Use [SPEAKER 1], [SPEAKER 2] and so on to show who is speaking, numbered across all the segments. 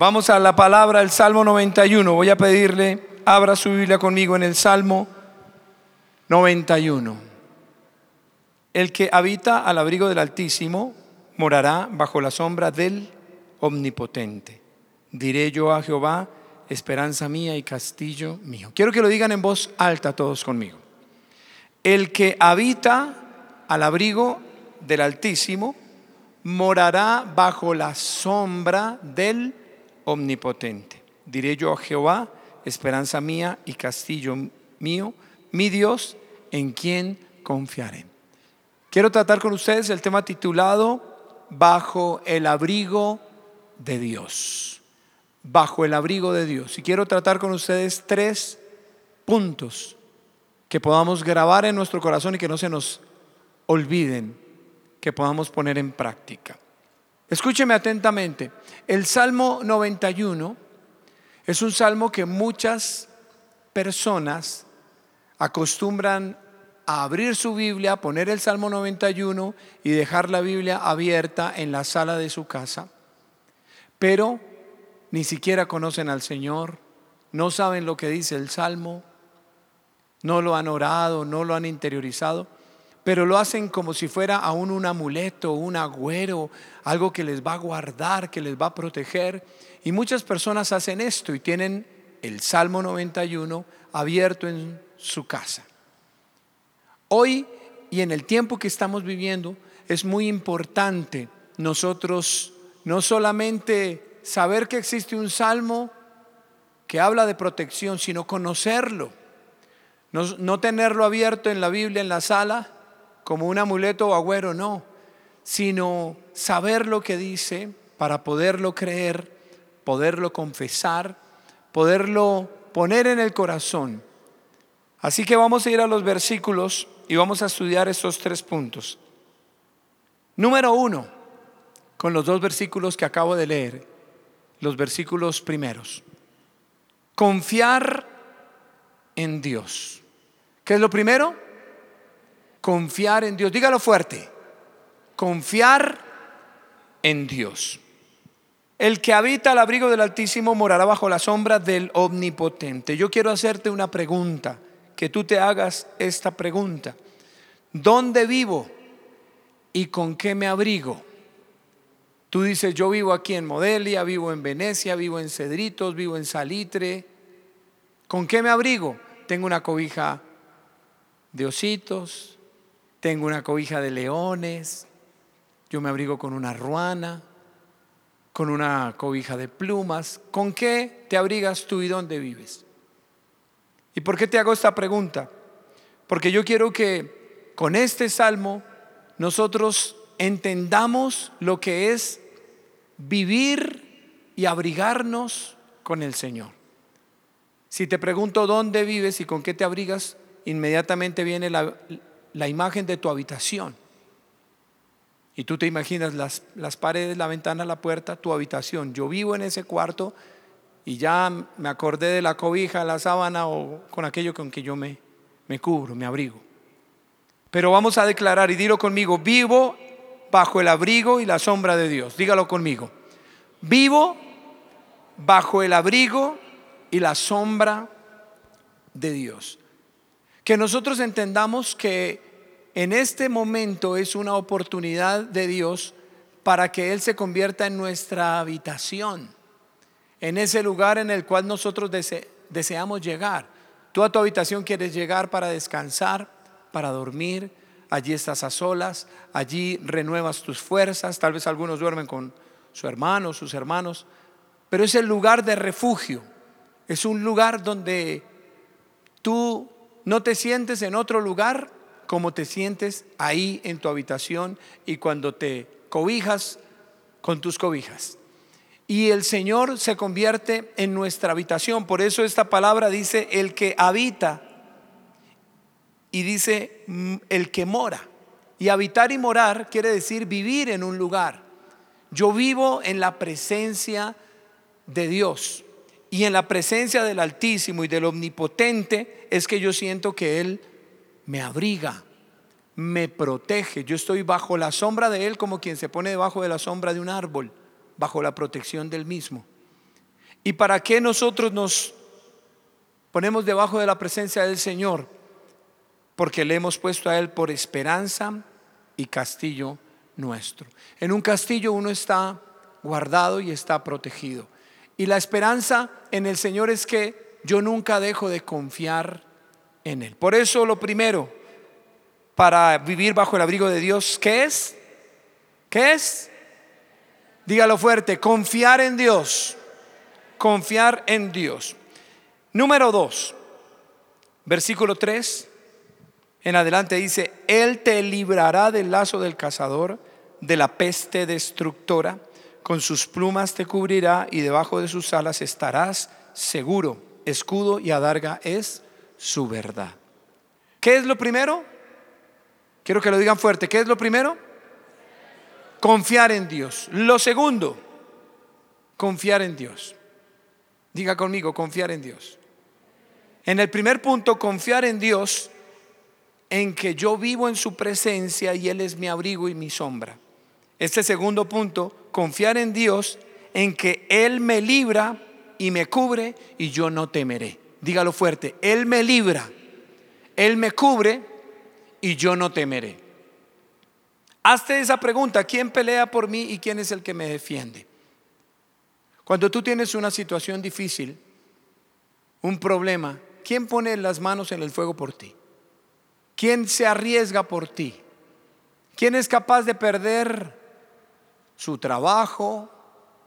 [SPEAKER 1] Vamos a la palabra, el Salmo 91. Voy a pedirle, abra su Biblia conmigo en el Salmo 91. El que habita al abrigo del Altísimo morará bajo la sombra del Omnipotente. Diré yo a Jehová, esperanza mía y castillo mío. Quiero que lo digan en voz alta todos conmigo. El que habita al abrigo del Altísimo morará bajo la sombra del Omnipotente. Diré yo a Jehová, esperanza mía y castillo mío, mi Dios, en quien confiaré. Quiero tratar con ustedes el tema titulado Bajo el abrigo de Dios. Bajo el abrigo de Dios. Y quiero tratar con ustedes tres puntos que podamos grabar en nuestro corazón y que no se nos olviden, que podamos poner en práctica. Escúcheme atentamente. El Salmo 91 es un salmo que muchas personas acostumbran a abrir su Biblia, poner el Salmo 91 y dejar la Biblia abierta en la sala de su casa, pero ni siquiera conocen al Señor, no saben lo que dice el Salmo, no lo han orado, no lo han interiorizado pero lo hacen como si fuera aún un amuleto, un agüero, algo que les va a guardar, que les va a proteger. Y muchas personas hacen esto y tienen el Salmo 91 abierto en su casa. Hoy y en el tiempo que estamos viviendo es muy importante nosotros no solamente saber que existe un salmo que habla de protección, sino conocerlo. No, no, tenerlo abierto en la Biblia en la sala, como un amuleto o agüero, no, sino saber lo que dice para poderlo creer, poderlo confesar, poderlo poner en el corazón. Así que vamos a ir a los versículos y vamos a estudiar estos tres puntos. Número uno, con los dos versículos que acabo de leer, los versículos primeros. Confiar en Dios. ¿Qué es lo primero? Confiar en Dios. Dígalo fuerte. Confiar en Dios. El que habita al abrigo del Altísimo morará bajo la sombra del Omnipotente. Yo quiero hacerte una pregunta, que tú te hagas esta pregunta. ¿Dónde vivo y con qué me abrigo? Tú dices, yo vivo aquí en Modelia, vivo en Venecia, vivo en Cedritos, vivo en Salitre. ¿Con qué me abrigo? Tengo una cobija de ositos, tengo una cobija de leones, yo me abrigo con una ruana, con una cobija de plumas. ¿Con qué te abrigas tú y dónde vives? ¿Y por qué te hago esta pregunta? Porque yo quiero que con este salmo nosotros entendamos lo que es vivir y abrigarnos con el Señor. Si te pregunto dónde vives y con qué te abrigas, inmediatamente viene la, la imagen de tu habitación. Y tú te imaginas las, las, paredes, la ventana, la puerta, tu habitación. Yo vivo en ese cuarto y ya me acordé de la cobija, la sábana o con aquello con que yo me, me cubro, me abrigo. Pero vamos a declarar y dilo conmigo, vivo bajo el abrigo y la sombra de Dios. Dígalo conmigo. Vivo bajo el abrigo y la sombra de Dios. Que nosotros entendamos que en este momento es una oportunidad de Dios para que Él se convierta en nuestra habitación, en ese lugar en el cual nosotros deseamos llegar. Tú a tu habitación quieres llegar para descansar, para dormir, allí estás a solas, allí renuevas tus fuerzas, tal vez algunos duermen con su hermano, sus hermanos, pero es el lugar de refugio, es un lugar donde tú no te sientes en otro lugar como te sientes ahí en tu habitación y cuando te cobijas con tus cobijas. Y el Señor se convierte en nuestra habitación. Por eso esta palabra dice el que habita y dice mm, el que mora. Y habitar y morar quiere decir vivir en un lugar. Yo vivo en la presencia de Dios. Y en la presencia del Altísimo y del Omnipotente es que yo siento que Él me abriga, me protege. Yo estoy bajo la sombra de Él como quien se pone debajo de la sombra de un árbol, bajo la protección del mismo. ¿Y para qué nosotros nos ponemos debajo de la presencia del Señor? Porque le hemos puesto a Él por esperanza y castillo nuestro. En un castillo uno está guardado y está protegido. Y la esperanza en el Señor es que yo nunca dejo de confiar Por eso lo primero, para vivir bajo el abrigo de Dios, ¿qué es? ¿Qué es? Dígalo fuerte, confiar en Dios. Confiar en Dios. Número dos, versículo 3 en adelante dice, Él te librará del lazo del cazador, de la peste destructora, con sus plumas te cubrirá y debajo de sus alas estarás seguro. Escudo y adarga es su verdad. ¿Qué es lo primero? Quiero que lo digan fuerte. ¿Qué es lo primero? Confiar en Dios. Lo segundo, confiar en Dios. Diga conmigo, confiar en Dios. En el primer punto, confiar en Dios en que yo vivo en su presencia y Él es mi abrigo y mi sombra. Este segundo punto, confiar en Dios en que Él me libra y me cubre y yo no temeré. Dígalo fuerte, Él me libra, Él me cubre y yo no temeré. Hazte esa pregunta, ¿quién pelea por mí y quién es el que me defiende? Cuando tú tienes una situación difícil, un problema, ¿quién pone las manos en el fuego por ti? ¿Quién se arriesga por ti? ¿Quién es capaz de perder su trabajo,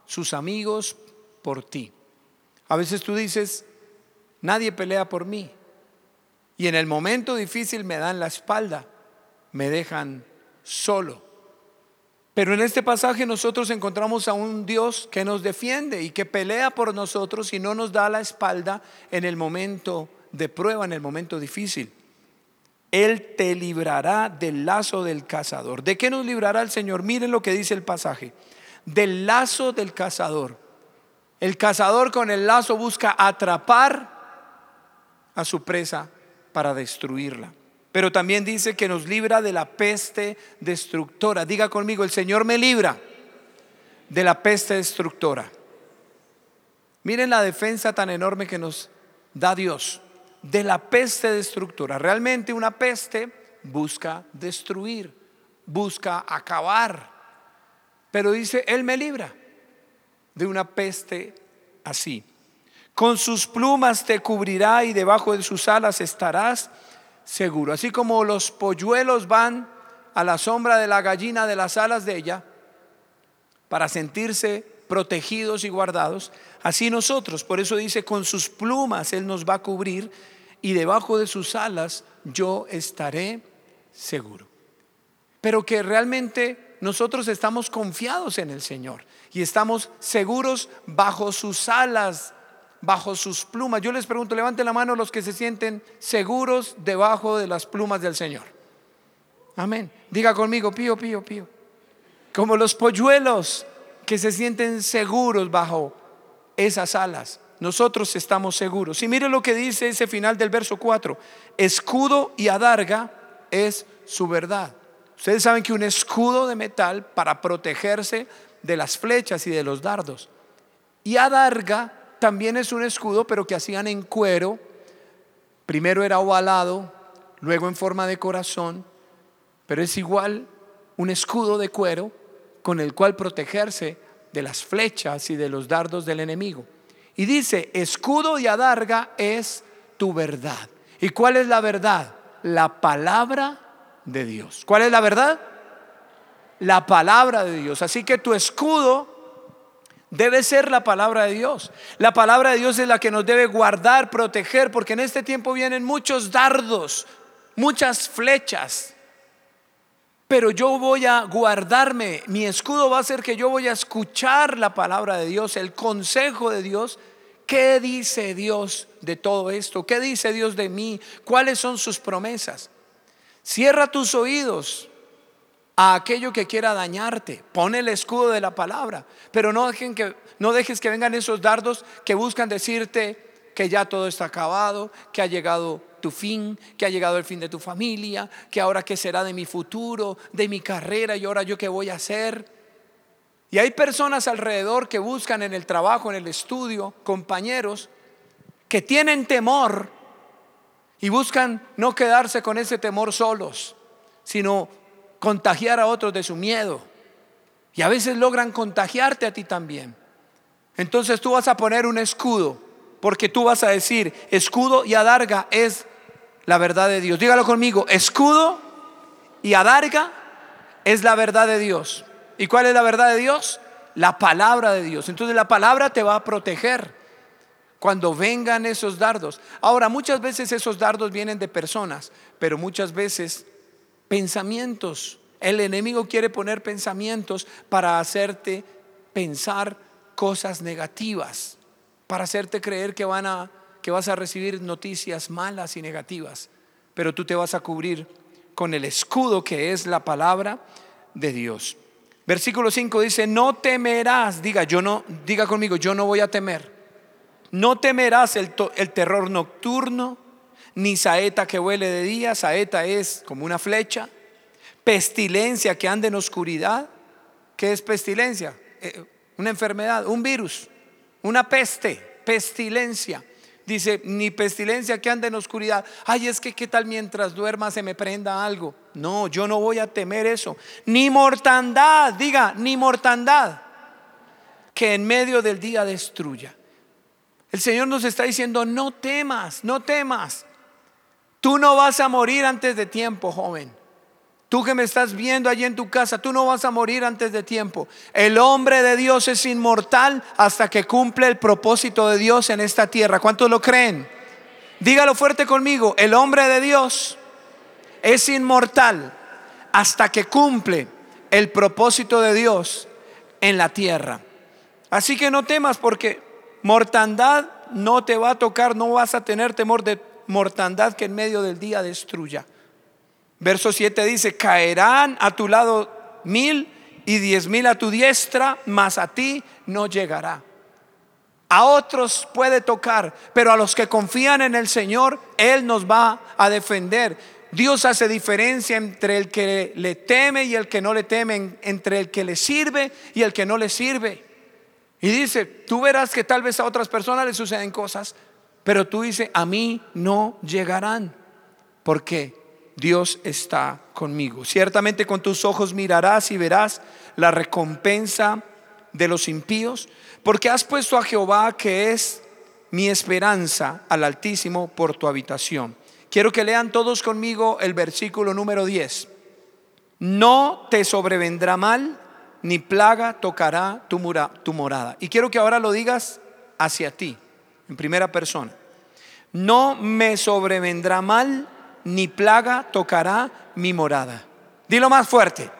[SPEAKER 1] sus amigos por ti? A veces tú dices, nadie pelea por mí. Y en el momento difícil me dan la espalda, me dejan solo. Pero en este pasaje nosotros encontramos a un Dios que nos defiende y que pelea por nosotros y no nos da la espalda en el momento de prueba, en el momento difícil. Él te librará del lazo del cazador. ¿De qué nos librará el Señor? Miren lo que dice el pasaje. Del lazo del cazador. El cazador con el lazo busca atrapar a su presa para destruirla. Pero también dice que nos libra de la peste destructora. Diga conmigo, el Señor me libra de la peste destructora. Miren la defensa tan enorme que nos da Dios de la peste destructora. Realmente una peste busca destruir, busca acabar. Pero dice, Él me libra de una peste así. Con sus plumas te cubrirá y debajo de sus alas estarás seguro. Así como los polluelos van a la sombra de la gallina de las alas de ella para sentirse protegidos y guardados, así nosotros, por eso dice, con sus plumas Él nos va a cubrir y debajo de sus alas yo estaré seguro. Pero que realmente nosotros estamos confiados en el Señor y estamos seguros bajo sus alas, bajo sus plumas. Yo les pregunto, levanten la mano los que se sienten seguros debajo de las plumas del Señor. Amén. Diga conmigo, pío, pío, pío. Como los polluelos que se sienten seguros bajo esas alas nosotros estamos seguros. Y mire lo que dice ese final del verso 4. Escudo y adarga es su verdad. Ustedes saben que un escudo de metal para protegerse de las flechas y de los dardos. Y adarga también es un escudo, pero que hacían en cuero. Primero era ovalado, luego en forma de corazón, pero es igual un escudo de cuero con el cual protegerse de las flechas y de los dardos del enemigo. Y dice, escudo y adarga es tu verdad. ¿Y cuál es la verdad? La palabra de Dios. ¿Cuál es la verdad? La palabra de Dios. Así que tu escudo debe ser la palabra de Dios. La palabra de Dios es la que nos debe guardar, proteger, porque en este tiempo vienen muchos dardos, muchas flechas. Pero yo voy a guardarme, mi escudo va a ser que yo voy a escuchar la palabra de Dios, el consejo de Dios. ¿Qué dice Dios de todo esto? ¿Qué dice Dios de mí? ¿Cuáles son sus promesas? Cierra tus oídos a aquello que quiera dañarte. Pone el escudo de la palabra, pero no, dejen que, no dejes que vengan esos dardos que buscan decirte que ya todo está acabado, que ha llegado tu fin, que ha llegado el fin de tu familia, que ahora qué será de mi futuro, de mi carrera y ahora yo qué voy a hacer. Y hay personas alrededor que buscan en el trabajo, en el estudio, compañeros, que tienen temor y buscan no quedarse con ese temor solos, sino contagiar a otros de su miedo. Y a veces logran contagiarte a ti también. Entonces tú vas a poner un escudo, porque tú vas a decir, escudo y adarga es la verdad de Dios. Dígalo conmigo, escudo y adarga es la verdad de Dios. ¿Y cuál es la verdad de Dios? La palabra de Dios. Entonces la palabra te va a proteger cuando vengan esos dardos. Ahora, muchas veces esos dardos vienen de personas, pero muchas veces pensamientos. El enemigo quiere poner pensamientos para hacerte pensar cosas negativas, para hacerte creer que van a que vas a recibir noticias malas y negativas, pero tú te vas a cubrir con el escudo que es la palabra de Dios. Versículo 5 dice, no temerás, diga, yo no, diga conmigo, yo no voy a temer. No temerás el, el terror nocturno, ni saeta que huele de día, saeta es como una flecha, pestilencia que anda en oscuridad. ¿Qué es pestilencia? Eh, una enfermedad, un virus, una peste, pestilencia. Dice, ni pestilencia que anda en oscuridad. Ay, es que qué tal mientras duerma se me prenda algo. No, yo no voy a temer eso. Ni mortandad, diga, ni mortandad que en medio del día destruya. El Señor nos está diciendo, no temas, no temas. Tú no vas a morir antes de tiempo, joven. Tú que me estás viendo allí en tu casa, tú no vas a morir antes de tiempo. El hombre de Dios es inmortal hasta que cumple el propósito de Dios en esta tierra. ¿Cuántos lo creen? Dígalo fuerte conmigo. El hombre de Dios es inmortal hasta que cumple el propósito de Dios en la tierra. Así que no temas porque mortandad no te va a tocar, no vas a tener temor de mortandad que en medio del día destruya. Verso 7 dice, caerán a tu lado mil y diez mil a tu diestra, mas a ti no llegará. A otros puede tocar, pero a los que confían en el Señor, Él nos va a defender. Dios hace diferencia entre el que le teme y el que no le teme, entre el que le sirve y el que no le sirve. Y dice, tú verás que tal vez a otras personas le suceden cosas, pero tú dices, a mí no llegarán. ¿Por qué? Dios está conmigo. Ciertamente con tus ojos mirarás y verás la recompensa de los impíos, porque has puesto a Jehová, que es mi esperanza, al Altísimo por tu habitación. Quiero que lean todos conmigo el versículo número 10. No te sobrevendrá mal, ni plaga tocará tu, tu morada. Y quiero que ahora lo digas hacia ti, en primera persona. No me sobrevendrá mal, ni plaga tocará mi morada. Dilo más fuerte.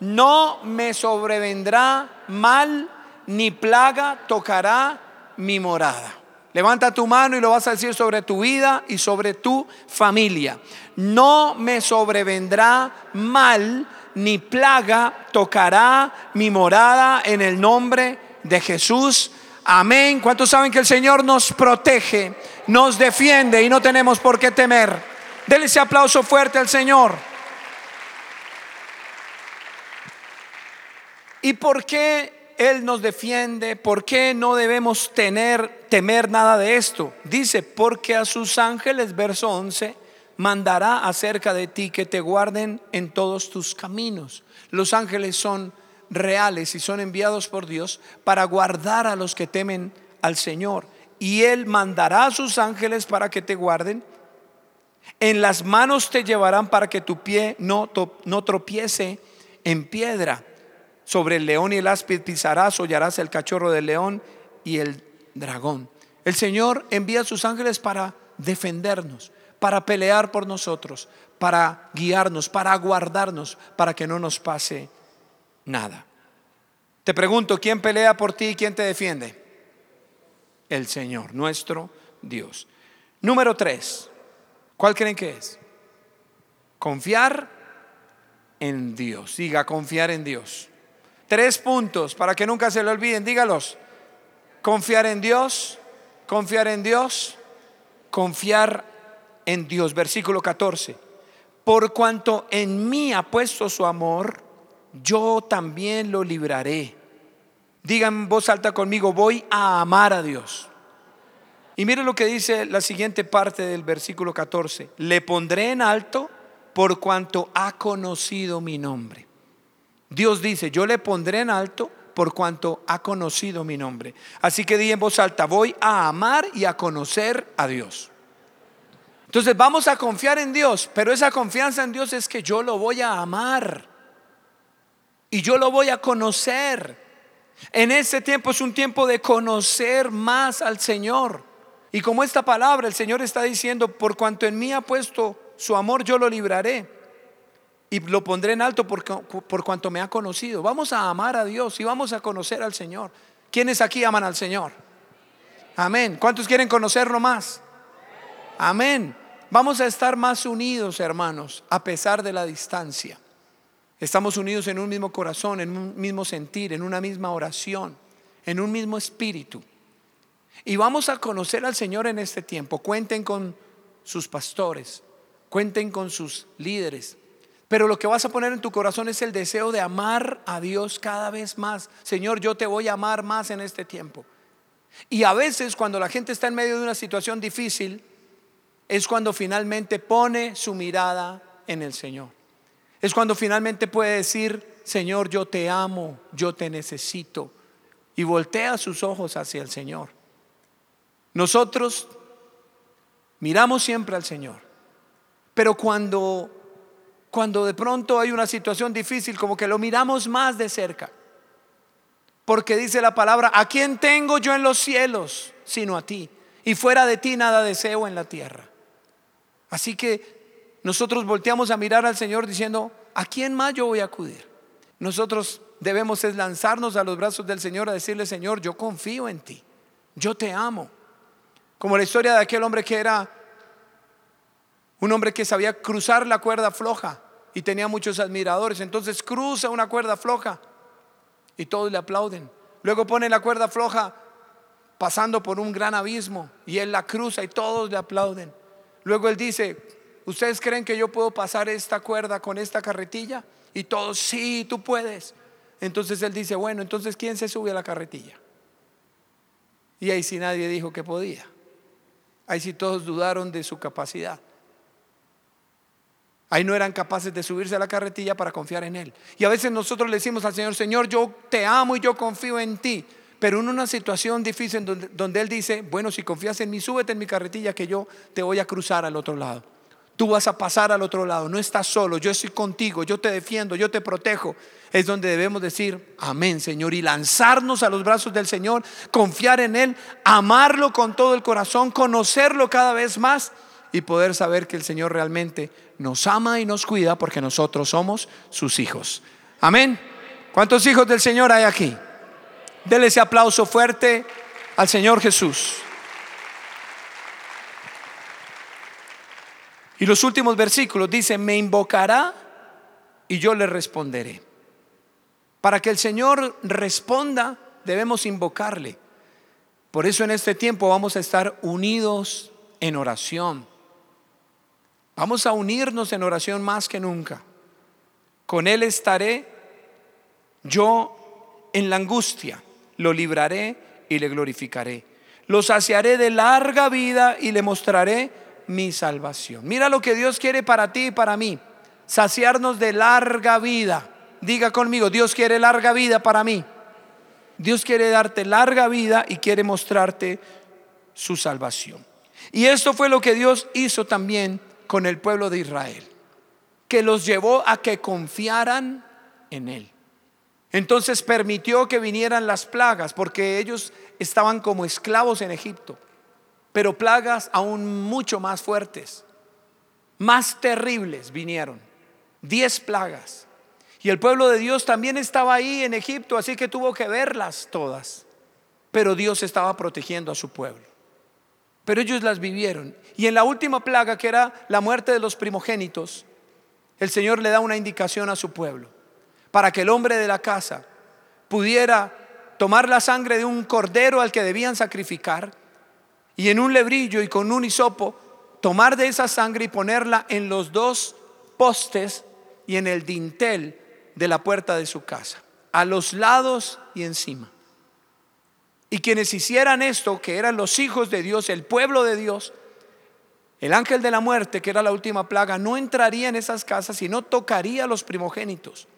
[SPEAKER 1] No me sobrevendrá mal, ni plaga tocará mi morada. Levanta tu mano y lo vas a decir sobre tu vida y sobre tu familia. No me sobrevendrá mal, ni plaga tocará mi morada en el nombre de Jesús. Amén. ¿Cuántos saben que el Señor nos protege, nos defiende y no tenemos por qué temer? Dele ese aplauso fuerte al Señor. ¿Y por qué Él nos defiende? ¿Por qué no debemos tener, temer nada de esto? Dice, porque a sus ángeles, verso 11, mandará acerca de ti que te guarden en todos tus caminos. Los ángeles son reales y son enviados por Dios para guardar a los que temen al Señor. Y Él mandará a sus ángeles para que te guarden en las manos te llevarán para que tu pie no, no tropiece en piedra. Sobre el león y el áspid pisarás, hollarás el cachorro del león y el dragón. El Señor envía a sus ángeles para defendernos, para pelear por nosotros, para guiarnos, para guardarnos, para que no nos pase nada. Te pregunto, ¿quién pelea por ti y quién te defiende? El Señor, nuestro Dios. Número tres, ¿Cuál creen que es? Confiar en Dios. Siga, confiar en Dios. Tres puntos para que nunca se lo olviden, dígalos. Confiar en Dios, confiar en Dios, confiar en Dios. Versículo 14. Por cuanto en mí ha puesto su amor, yo también lo libraré. Digan en voz alta conmigo, voy a amar a Dios. Y mire lo que dice la siguiente parte del versículo 14. Le pondré en alto por cuanto ha conocido mi nombre. Dios dice, yo le pondré en alto por cuanto ha conocido mi nombre. Así que di en voz alta, voy a amar y a conocer a Dios. Entonces vamos a confiar en Dios, pero esa confianza en Dios es que yo lo voy a amar y yo lo voy a conocer. En ese tiempo es un tiempo de conocer más al Señor. Y como esta palabra, el Señor está diciendo, por cuanto en mí ha puesto su amor, yo lo libraré. Y lo pondré en alto por, por cuanto me ha conocido. Vamos a amar a Dios y vamos a conocer al Señor. ¿Quiénes aquí aman al Señor? Amén. ¿Cuántos quieren conocerlo más? Amén. Vamos a estar más unidos, hermanos, a pesar de la distancia. Estamos unidos en un mismo corazón, en un mismo sentir, en una misma oración, en un mismo espíritu. Y vamos a conocer al Señor en este tiempo. Cuenten con sus pastores, cuenten con sus líderes. Pero lo que vas a poner en tu corazón es el deseo de amar a Dios cada vez más. Señor, yo te voy a amar más en este tiempo. Y a veces cuando la gente está en medio de una situación difícil, es cuando finalmente pone su mirada en el Señor. Es cuando finalmente puede decir, Señor, yo te amo, yo te necesito. Y voltea sus ojos hacia el Señor. Nosotros miramos siempre al Señor. Pero cuando cuando de pronto hay una situación difícil, como que lo miramos más de cerca. Porque dice la palabra, ¿a quién tengo yo en los cielos sino a ti? Y fuera de ti nada deseo en la tierra. Así que nosotros volteamos a mirar al Señor diciendo, ¿a quién más yo voy a acudir? Nosotros debemos es lanzarnos a los brazos del Señor a decirle, Señor, yo confío en ti, yo te amo. Como la historia de aquel hombre que era un hombre que sabía cruzar la cuerda floja y tenía muchos admiradores. Entonces cruza una cuerda floja y todos le aplauden. Luego pone la cuerda floja pasando por un gran abismo y él la cruza y todos le aplauden. Luego él dice, ¿ustedes creen que yo puedo pasar esta cuerda con esta carretilla? Y todos, sí, tú puedes. Entonces él dice, bueno, entonces ¿quién se sube a la carretilla? Y ahí sí nadie dijo que podía. Ahí sí todos dudaron de su capacidad. Ahí no eran capaces de subirse a la carretilla para confiar en Él. Y a veces nosotros le decimos al Señor, Señor, yo te amo y yo confío en ti. Pero en una situación difícil donde, Él dice, bueno, si confías en mí, súbete en mi carretilla que yo te voy a cruzar al otro lado. Tú vas a pasar al otro lado, no estás solo, yo estoy contigo, yo te defiendo, yo te protejo. Es donde debemos decir, amén Señor, y lanzarnos a los brazos del Señor, confiar en Él, amarlo con todo el corazón, conocerlo cada vez más y poder saber que el Señor realmente nos ama y nos cuida porque nosotros somos sus hijos. Amén. ¿Cuántos hijos del Señor hay aquí? Dele ese aplauso fuerte al Señor Jesús. Y los últimos versículos dicen, me invocará y yo le responderé. Para que el Señor responda, debemos invocarle. Por eso en este tiempo vamos a estar unidos en oración. Vamos a unirnos en oración más que nunca. Con Él estaré yo en la angustia, lo libraré y le glorificaré. Lo saciaré de larga vida y le mostraré mi salvación. Mira lo que Dios quiere para ti y para mí. Saciarnos de larga vida. Diga conmigo, Dios quiere larga vida para mí. Dios quiere darte larga vida y quiere mostrarte su salvación. Y esto fue lo que Dios hizo también con el pueblo de Israel, que los llevó a que confiaran en Él. Entonces permitió que vinieran las plagas, porque ellos estaban como esclavos en Egipto, pero plagas aún mucho más fuertes, más terribles vinieron, diez plagas. Y el pueblo de Dios también estaba ahí en Egipto, así que tuvo que verlas todas. Pero Dios estaba protegiendo a su pueblo. Pero ellos las vivieron. Y en la última plaga, que era la muerte de los primogénitos, el Señor le da una indicación a su pueblo, para que el hombre de la casa pudiera tomar la sangre de un cordero al que debían sacrificar y en un lebrillo y con un hisopo tomar de esa sangre y ponerla en los dos postes y en el dintel de la puerta de su casa, a los lados y encima. Y quienes hicieran esto, que eran los hijos de Dios, el pueblo de Dios, el ángel de la muerte, que era la última plaga, no entraría en esas casas y no tocaría a los primogénitos.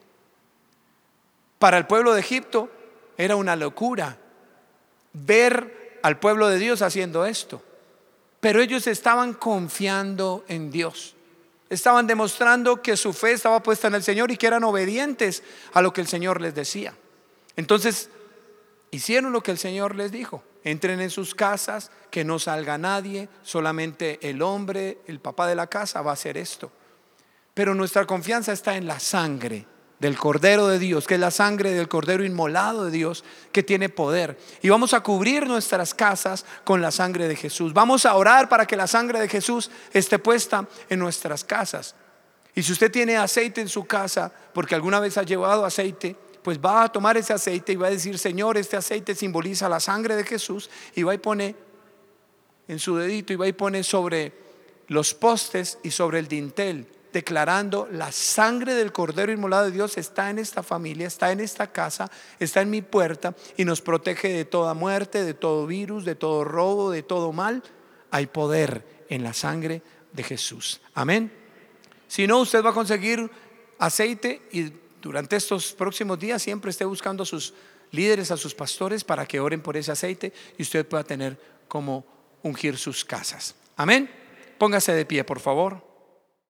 [SPEAKER 1] Para el pueblo de Egipto era una locura ver al pueblo de Dios haciendo esto. Pero ellos estaban confiando en Dios. Estaban demostrando que su fe estaba puesta en el Señor y que eran obedientes a lo que el Señor les decía. Entonces, hicieron lo que el Señor les dijo. Entren en sus casas, que no salga nadie, solamente el hombre, el papá de la casa va a hacer esto. Pero nuestra confianza está en la sangre del Cordero de Dios, que es la sangre del Cordero inmolado de Dios, que tiene poder. Y vamos a cubrir nuestras casas con la sangre de Jesús. Vamos a orar para que la sangre de Jesús esté puesta en nuestras casas. Y si usted tiene aceite en su casa, porque alguna vez ha llevado aceite, pues va a tomar ese aceite y va a decir, Señor, este aceite simboliza la sangre de Jesús, y va y pone en su dedito y va y pone sobre los postes y sobre el dintel declarando la sangre del Cordero Inmolado de Dios está en esta familia, está en esta casa, está en mi puerta y nos protege de toda muerte, de todo virus, de todo robo, de todo mal. Hay poder en la sangre de Jesús. Amén. Si no, usted va a conseguir aceite y durante estos próximos días siempre esté buscando a sus líderes, a sus pastores para que oren por ese aceite y usted pueda tener como ungir sus casas. Amén. Póngase de pie, por favor.